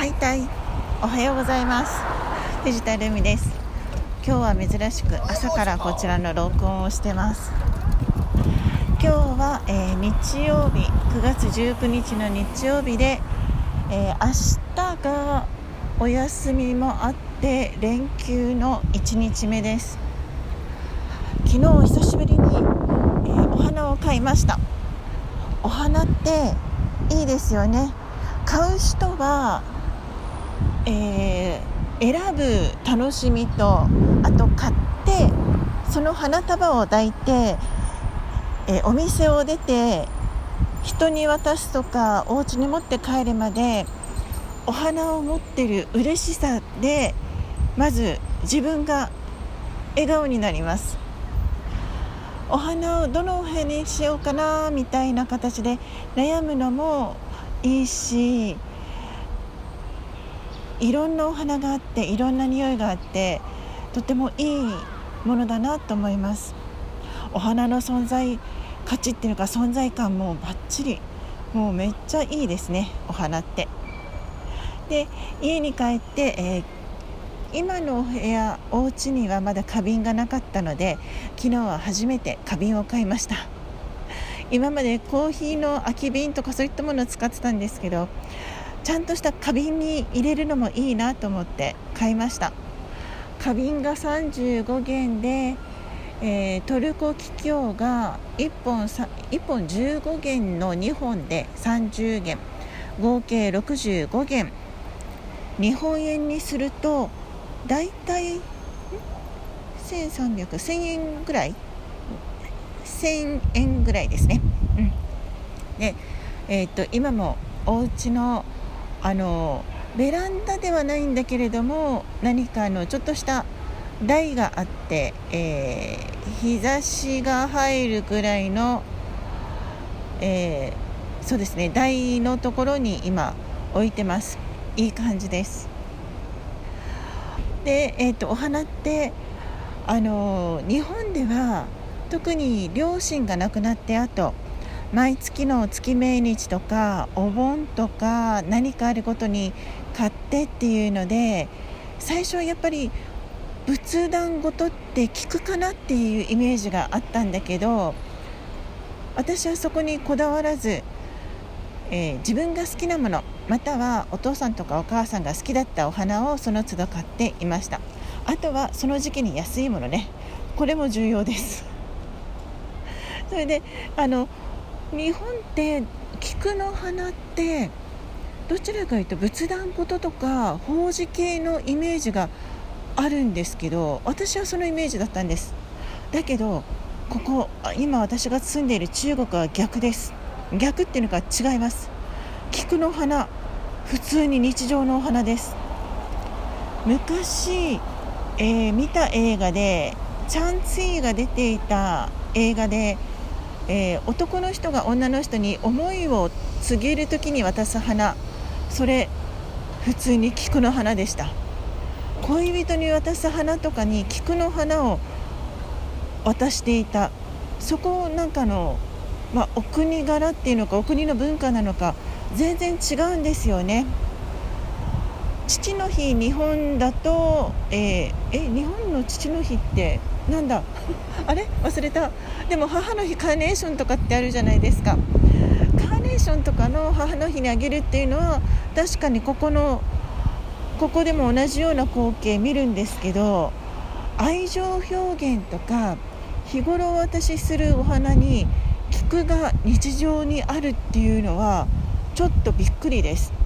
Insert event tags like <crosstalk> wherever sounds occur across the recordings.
はいたい。おはようございます。藤田ルミです。今日は珍しく朝からこちらの録音をしてます。今日は、えー、日曜日9月19日の日曜日で、えー、明日がお休みもあって連休の1日目です。昨日久しぶりに、えー、お花を買いました。お花っていいですよね。買う人はえー、選ぶ楽しみとあと買ってその花束を抱いて、えー、お店を出て人に渡すとかお家に持って帰るまでお花を持ってる嬉しさでまず自分が笑顔になります。お花をどのお部屋にしようかなみたいな形で悩むのもいいしいろんなお花があっていろんな匂いがあってとてもいいものだなと思います。お花の存在価値っていうか存在感もバッチリもうめっちゃいいですねお花って。で家に帰って、えー、今のお部屋お家にはまだ花瓶がなかったので昨日は初めて花瓶を買いました。今までコーヒーの空き瓶とかそういったものを使ってたんですけどちゃんとした花瓶に入れるのもいいなと思って買いました。花瓶が35元で、えー、トルコキキョウが1本 ,1 本15元の2本で30元。合計65元。日本円にするとだいたい1300、1000円ぐらい？1000円ぐらいですね。うん、で、えー、っと今もお家のあのベランダではないんだけれども何かのちょっとした台があって、えー、日差しが入るくらいの、えー、そうですね台のところに今置いてます。いい感じです。で、えーと、とお花ってあの日本では特に両親が亡くなってあと毎月の月命日とかお盆とか何かあることに買ってっていうので最初はやっぱり仏壇ごとって効くかなっていうイメージがあったんだけど私はそこにこだわらず、えー、自分が好きなものまたはお父さんとかお母さんが好きだったお花をその都度買っていました。あとはその時期に安いものね。これも重要です。それであの日本って菊の花ってどちらかというと仏壇事ととか法事系のイメージがあるんですけど私はそのイメージだったんです。だけどここ今私が住んでいる中国は逆です。逆っていうのが違います。菊の花普通に日常のお花です。昔、えー、見た映画でチャンツィーが出ていた映画でえー、男の人が女の人に思いを告げる時に渡す花。それ普通に菊の花でした。恋人に渡す花とかに菊の花を渡していた。そこなんかの、まあ、お国柄っていうのかお国の文化なのか全然違うんですよね。父の日日本だと、えー、え日本の父の日ってなんだ？<laughs> あれ？忘れた。でも母の日カーネーションとかってあるじゃないですか。カーネーションとかの母の日にあげるっていうのは確かにここのここでも同じような光景見るんですけど愛情表現とか日頃お渡しするお花に菊が日常にあるっていうのはちょっとびっくりです。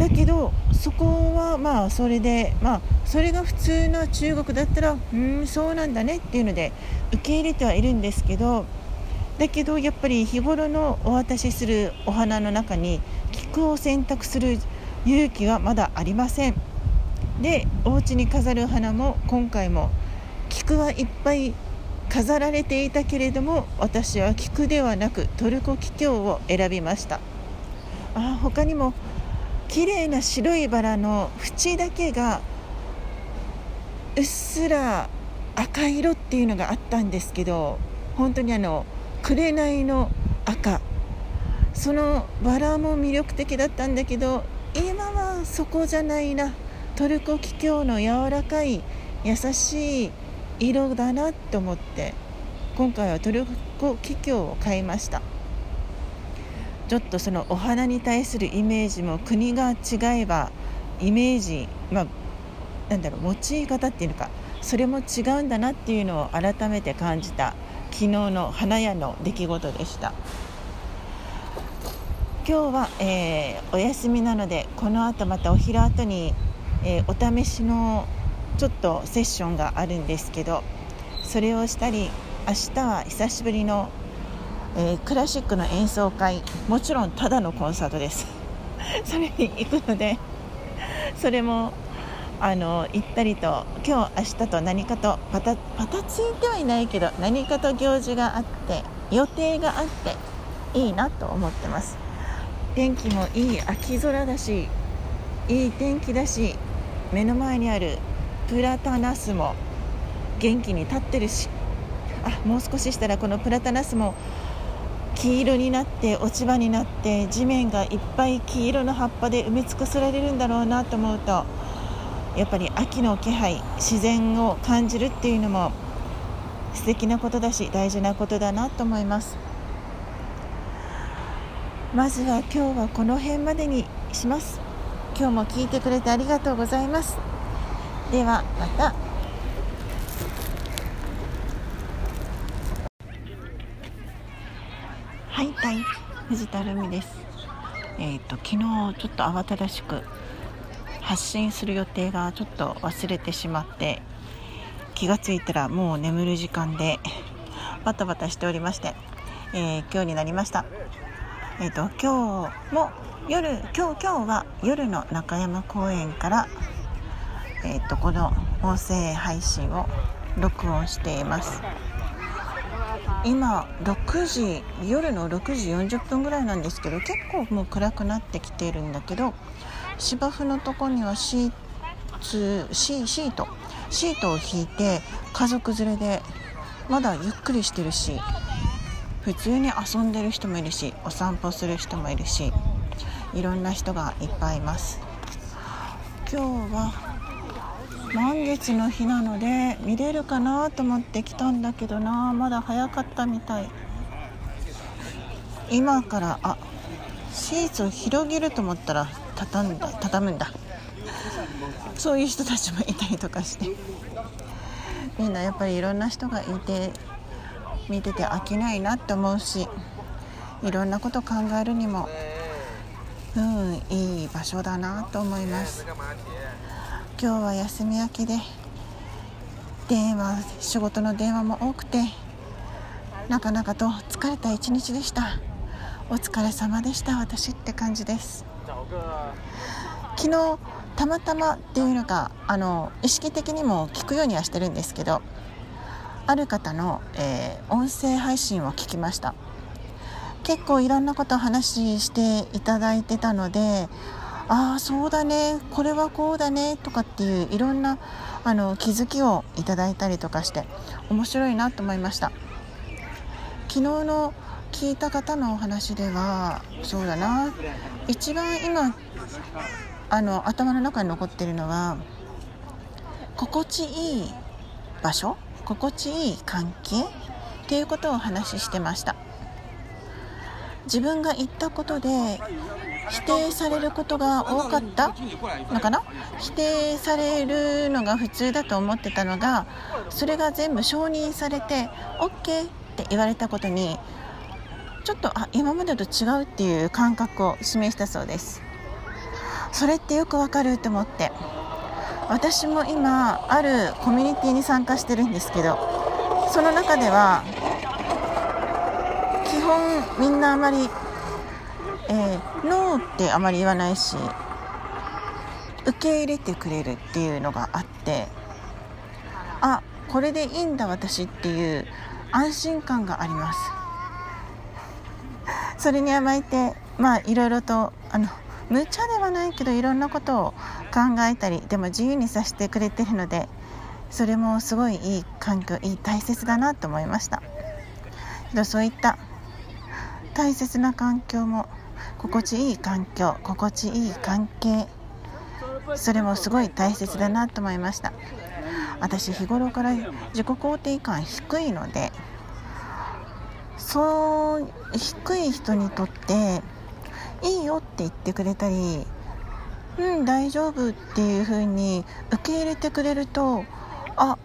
だけどそこはまあそれでまあそれが普通の中国だったらうんそうなんだねっていうので受け入れてはいるんですけどだけどやっぱり日頃のお渡しするお花の中に菊を選択する勇気はまだありません。でお家に飾る花も今回も菊はいっぱい飾られていたけれども私は菊ではなくトルコキキョウを選びました。あ他にも綺麗な白いバラの縁だけがうっすら赤色っていうのがあったんですけど本当にあの紅の赤。そのバラも魅力的だったんだけど今はそこじゃないな。トルコキキョウの柔らかい優しい色だなと思って今回はトルコキキョウを買いました。ちょっとそのお花に対するイメージも国が違えばイメージまあなんだろう用い方っていうのかそれも違うんだなっていうのを改めて感じた昨日の花屋の出来事でした。今日は、えー、お休みなのでこの後またお昼後に、えー、お試しのちょっとセッションがあるんですけどそれをしたり明日は久しぶりの、えー、クラシックの演奏会もちろんただのコンサートです。<laughs> それに行くのでそれもあの行ったりと今日明日と何かとパタパタついてはいないけど何かと行事があって予定があっていいなと思ってます。天気もいい秋空だしいい天気だし目の前にあるプラタナスも元気に立ってるしあもう少ししたらこのプラタナスも黄色になって落ち葉になって地面がいっぱい黄色の葉っぱで埋め尽くされるんだろうなと思うとやっぱり秋の気配自然を感じるっていうのも素敵なことだし大事なことだなと思います。まずは今日はこの辺までにします。今日も聞いてくれてありがとうございます。ではまた。はい藤田るみですえっ、ー、と昨日ちょっと慌ただしく発信する予定がちょっと忘れてしまって気がついたらもう眠る時間でバタバタしておりまして、えー、今日になりました。えーと、今日も夜今日今日は夜の中山公園から、えーとこの音声配信を録音しています今6時夜の6時40分ぐらいなんですけど結構もう暗くなってきているんだけど芝生のとこにはシーツシシートシートを引いて家族連れでまだゆっくりしてるし普通に遊んでる人もいるしお散歩する人もいるしいろんな人がいっぱいいます。今日は満月の日なので見れるかなと思って来たんだけどな。まだ早かったみたい。今からあシーツを広げると思ったら畳んだ畳むんだ。そういう人たちもいたりとかして。みんなやっぱりいろんな人がいて見てて飽きないなって思うしいろんなこと考えるにもうんいい場所だなと思います。今日は休み明けで電話仕事の電話も多くてなかなかと疲れた一日でした。お疲れ様でした私って感じです。昨日たまたまっていうのがあの意識的にも聞くようにはしてるんですけどある方の、えー、音声配信を聞きました。結構いろんなことを話していただいてたのでああそうだね。これはこうだね。とかっていういろんなあの気づきをいただいたりとかして面白いなと思いました。昨日の聞いた方のお話ではそうだな。一番今あの頭の中に残ってるのは心地いい場所心地いい関係っていうことをお話ししてました。自分が言ったことで否定されることが多かった？のかな？否定されるのが普通だと思ってたのがそれが全部承認されて OK って言われたことにちょっとあ今までと違うっていう感覚を示したそうです。それってよくわかると思って。私も今あるコミュニティに参加してるんですけどその中では基本みんなあまり、えー、ノーってあまり言わないし受け入れてくれるっていうのがあってあこれでいいんだ私っていう安心感があります。それに甘えてまあいろいろとあの無茶ではないけどいろんなことを考えたりでも自由にさせてくれてるのでそれもすごいいい環境いい大切だなと思いました。そういった大切な環境も心地いい環境心地いい関係。それもすごい大切だなと思いました。私日頃から自己肯定感低いのでそう低い人にとっていいよって言ってくれたりうん大丈夫っていう風に受け入れてくれるとあ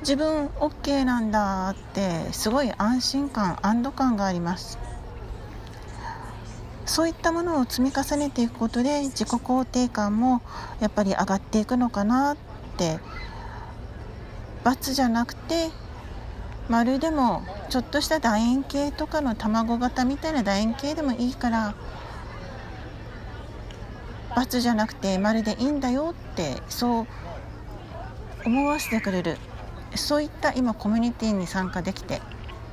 自分 OK なんだってすごい安心感安堵感があります。そういったものを積み重ねていくことで自己肯定感もやっぱり上がっていくのかなって×じゃなくて丸でもちょっとした楕円形とかの卵型みたいな楕円形でもいいから×じゃなくて丸でいいんだよってそう思わせてくれる。そういった今コミュニティに参加できて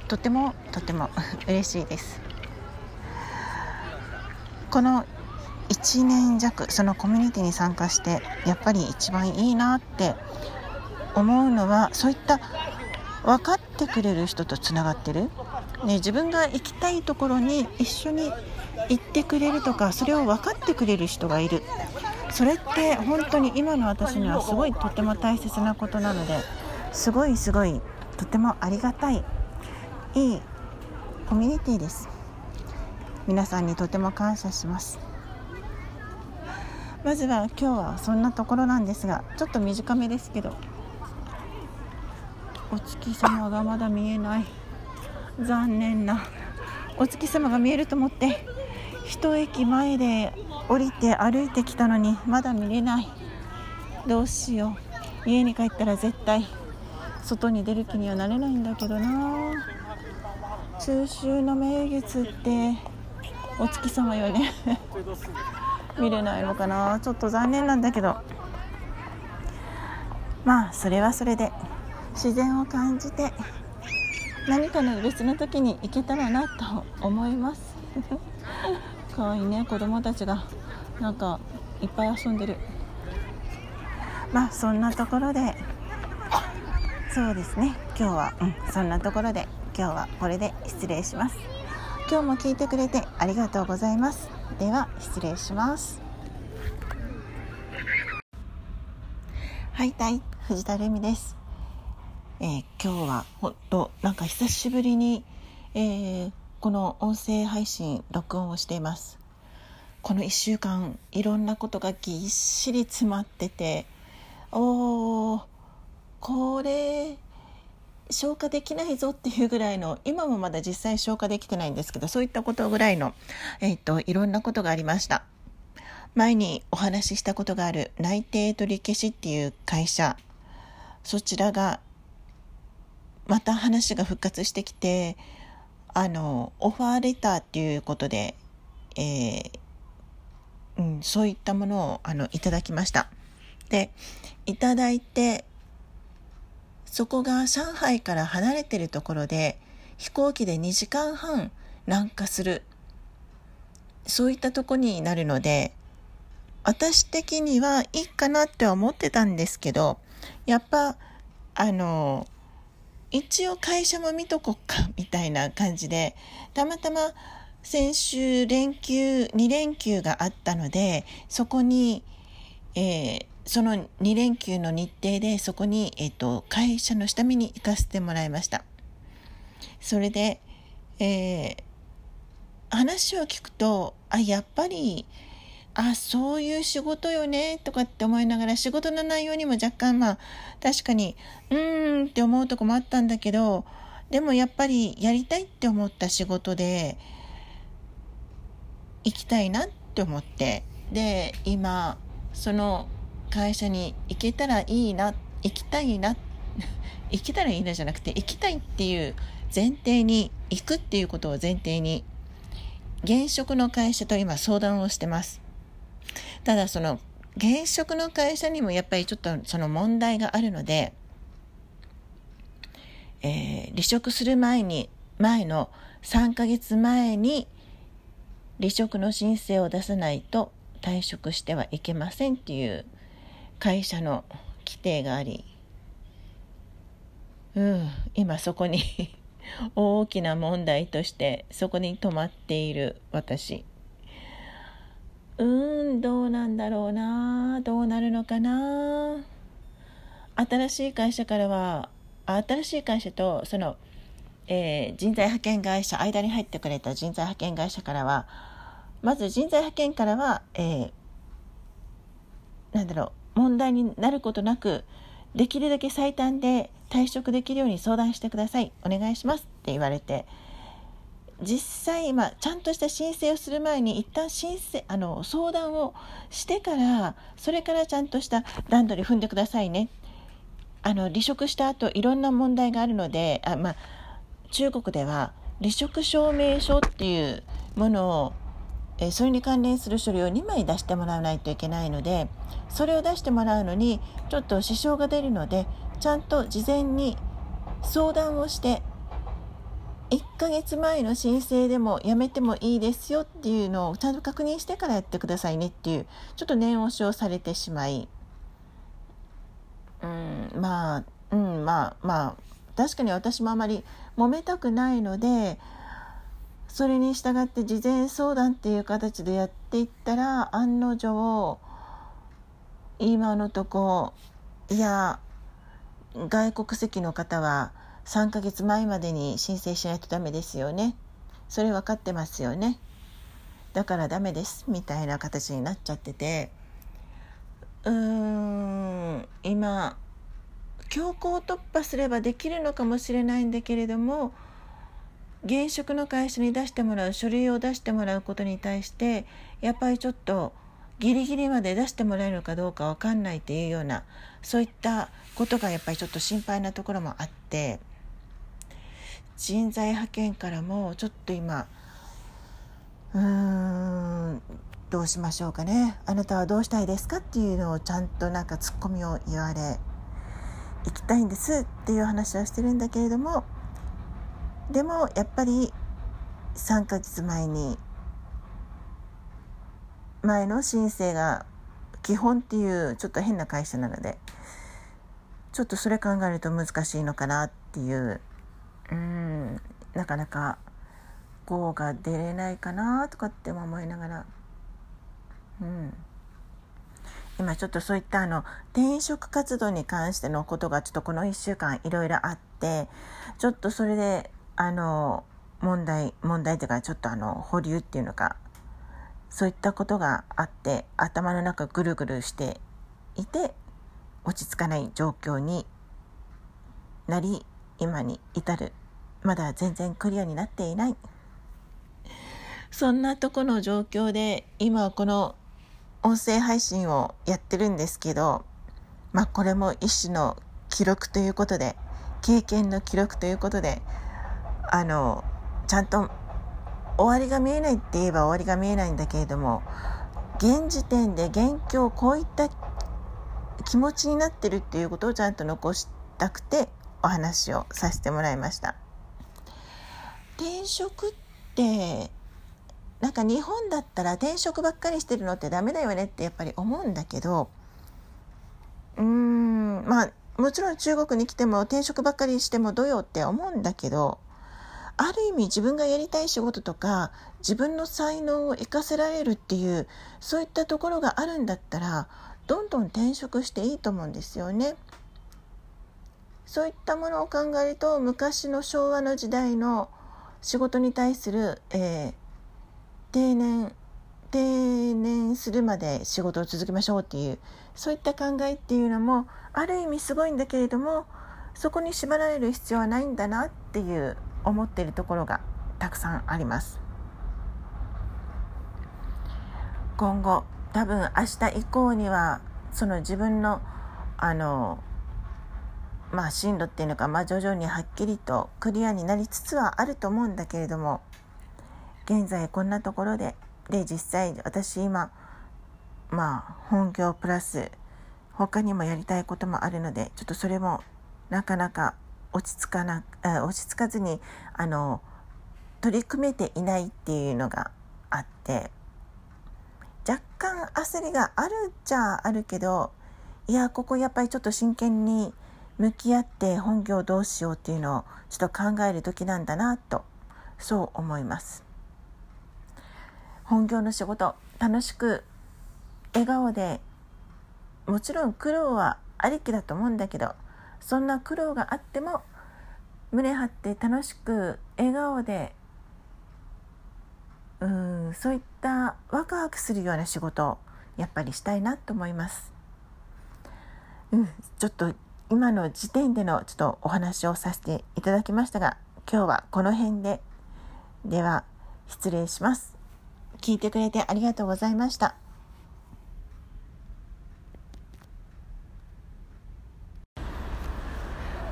とてもとても <laughs> 嬉しいです。この1年弱そのコミュニティに参加してやっぱり一番いいなって思うのはそういった分かってくれる人とつながってる、ね、自分が行きたいところに一緒に行ってくれるとかそれを分かってくれる人がいる。それって本当に今の私にはすごいとても大切なことなのですごいすごいとてもありがたいいいコミュニティです。皆さんにとても感謝します。まずは今日はそんなところなんですがちょっと短めですけどお月様がまだ見えない。残念な。お月様が見えると思って一駅前で降りて歩いてきたのにまだ見れない。どうしよう。家に帰ったら絶対外に出る気にはなれないんだけどな。中秋の名月ってお月様よね <laughs> 見れないのかな。ちょっと残念なんだけど。まあそれはそれで自然を感じて何かの別の時に行けたらなと思います。かわいいね。子供たちがなんかいっぱい遊んでる。まあそんなところでそうですね。今日は、うん、そんなところで今日はこれで失礼します。今日も聞いてくれてありがとうございます。では失礼します。はいたい藤田留美です、えー、今日はほんとなんか久しぶりに、えー、この音声配信録音をしています。この1週間いろんなことがぎっしり詰まってておーこれ消化できないぞっていうぐらいの今もまだ実際消化できてないんですけどそういったことぐらいの、えっといろんなことがありました。前にお話ししたことがある内定取り消しっていう会社。そちらがまた話が復活してきてあのオファーレターっていうことで、えーうん、そういったものをあのいただきました。でいただいてそこが上海から離れてるところで飛行機で2時間半南下する。そういったとこになるので私的にはいいかなって思ってたんですけどやっぱあの一応会社も見とこっかみたいな感じでたまたま先週連休2連休があったのでそこに、えー、その2連休の日程でそこに、えっ、と、会社の下見に行かせてもらいました。それで、えー、話を聞くと、あ、やっぱり、あ、そういう仕事よね、とかって思いながら、仕事の内容にも若干、まあ、確かに、うーんって思うとこもあったんだけど、でもやっぱりやりたいって思った仕事で、行きたいなって思って、で、今、その会社に行けたらいいな行きたいな <laughs> 行けたらいいなじゃなくて行きたいっていう前提に行くっていうことを前提に現職の会社と今相談をしてます。ただその現職の会社にもやっぱりちょっとその問題があるので、えー、離職する前に前の3ヶ月前に離職の申請を出さないと退職してはいけませんっていう会社の規定がありうん今そこに <laughs> 大きな問題としてそこに止まっている私。うんどうなんだろうなどうなるのかな。新しい会社からは新しい会社とその、えー、人材派遣会社間に入ってくれた人材派遣会社からはまず人材派遣からは、えー、なんだろう問題になることなくできるだけ最短で退職できるように相談してください。お願いします。って言われて。実際、まあ、ちゃんとした申請をする前に一旦申請あの相談をしてからそれからちゃんとした段取り踏んでくださいね。あの離職した後いろんな問題があるのであ、まあ、中国では離職証明書っていうものをえそれに関連する書類を2枚出してもらわないといけないのでそれを出してもらうのにちょっと支障が出るのでちゃんと事前に相談をして1ヶ月前の申請でもやめてもいいですよっていうのをちゃんと確認してからやってくださいねっていうちょっと念押しをされてしまい。うんまあうんまあまあ確かに私もあまり揉めたくないのでそれに従って事前相談っていう形でやっていったら案の定今のとこいや外国籍の方は3ヶ月前までに申請しないとダメですよね。それ分かってますよね。だからダメですみたいな形になっちゃってて。うーん今強行突破すればできるのかもしれないんだけれども現職の会社に出してもらう書類を出してもらうことに対してやっぱりちょっとギリギリまで出してもらえるのかどうか分かんないっていうようなそういったことがやっぱりちょっと心配なところもあって人材派遣からもちょっと今うーんどうしましょうかね。あなたはどうしたいですかっていうのをちゃんとなんかツッコミを言われ行きたいんですっていう話をしてるんだけれどもでもやっぱり3ヶ月前に前の申請が基本っていうちょっと変な会社なのでちょっとそれ考えると難しいのかなっていううんなかなか GO が出れないかなとかって思いながら。うん。今ちょっとそういったあの転職活動に関してのことがちょっとこの1週間いろいろあってちょっとそれであの問題問題というかちょっとあの保留っていうのかそういったことがあって頭の中ぐるぐるしていて落ち着かない状況になり今に至る。まだ全然クリアになっていない。そんなとこの状況で今この音声配信をやってるんですけどまあこれも一種の記録ということで経験の記録ということであのちゃんと終わりが見えないって言えば終わりが見えないんだけれども現時点で現況こういった気持ちになってるっていうことをちゃんと残したくてお話をさせてもらいました。転職ってなんか日本だったら転職ばっかりしてるのってダメだよねってやっぱり思うんだけどうーんまあもちろん中国に来ても転職ばっかりしてもどよって思うんだけどある意味自分がやりたい仕事とか自分の才能を生かせられるっていうそういったところがあるんだったらどんどん転職していいと思うんですよね。そういったものを考えると昔の昭和の時代の仕事に対する、えー、定年定年するまで仕事を続けましょうっていうそういった考えっていうのもある意味すごいんだけれどもそこに縛られる必要はないんだなっていう思っているところがたくさんあります。今後多分明日以降にはその自分のあのまあ進路っていうのか、まあ、徐々にはっきりとクリアになりつつはあると思うんだけれども現在こんなところでで実際私今まあ本業プラス他にもやりたいこともあるのでちょっとそれもなかなか落ち着かな落ち着かずにあの取り組めていないっていうのがあって若干焦りがあるっちゃあるけどいやここやっぱりちょっと真剣に向き合って本業どうしようっていうのをちょっと考える時なんだなとそう思います。本業の仕事楽しく笑顔でもちろん苦労はありきだと思うんだけどそんな苦労があっても胸張って楽しく笑顔でうんそういったワクワクするような仕事をやっぱりしたいなと思います。うん、ちょっと今の時点でのちょっとお話をさせていただきましたが今日はこの辺ででは失礼します。聞いてくれてありがとうございました。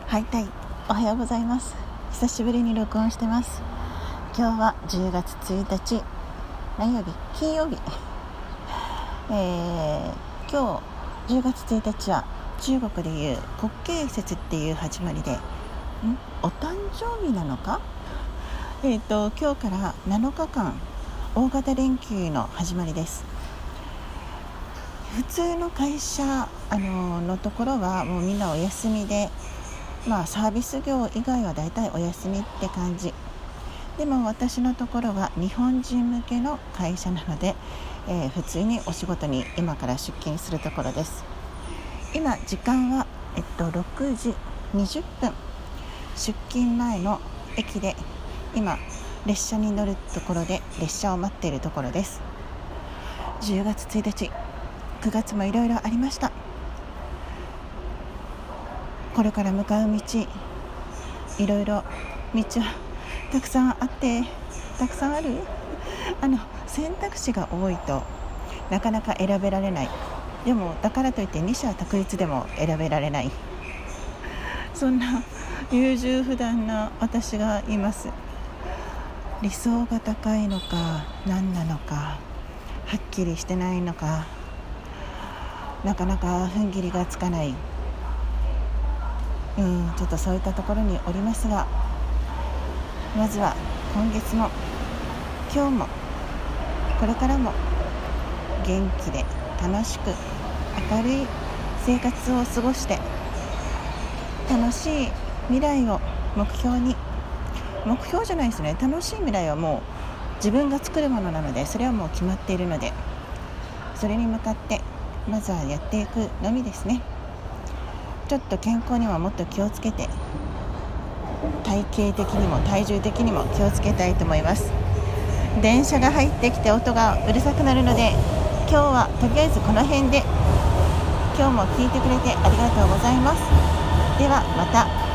はい、たい、おはようございます。久しぶりに録音してます。今日は10月1日、何曜日？金曜日。<laughs> えー、今日10月1日は中国でいう国慶節っていう始まりで、ん？お誕生日なのか？えっ、ー、と、今日から7日間、大型連休の始まりです。普通の会社あののところはもうみんなお休みでまあサービス業以外はだいたいお休みって感じ。でも私のところは日本人向けの会社なので、えー、普通にお仕事に今から出勤するところです。今時間は、えっと、6時20分。出勤前の駅で今列車に乗るところで列車を待っているところです。10月1日9月もいろいろありました。これから向かう道。いろいろ道はたくさんあってたくさんある？あの選択肢が多いとなかなか選べられない。でもだからといって二者択一でも選べられない。そんな優柔不断な私がいます。理想が高いのか何なのかはっきりしてないのかなかなか踏ん切りがつかない。うんちょっとそういったところにおりますがまずは今月も今日もこれからも元気で楽しく明るい生活を過ごして楽しい未来を目標に目標じゃないですね楽しい未来はもう自分が作るものなのでそれはもう決まっているのでそれに向かってまずはやっていくのみですね。ちょっと健康にはもっと気をつけて体型的にも体重的にも気をつけたいと思います。電車が入ってきて音がうるさくなるので今日はとりあえずこの辺で。今日も聞いてくれてありがとうございます。ではまた。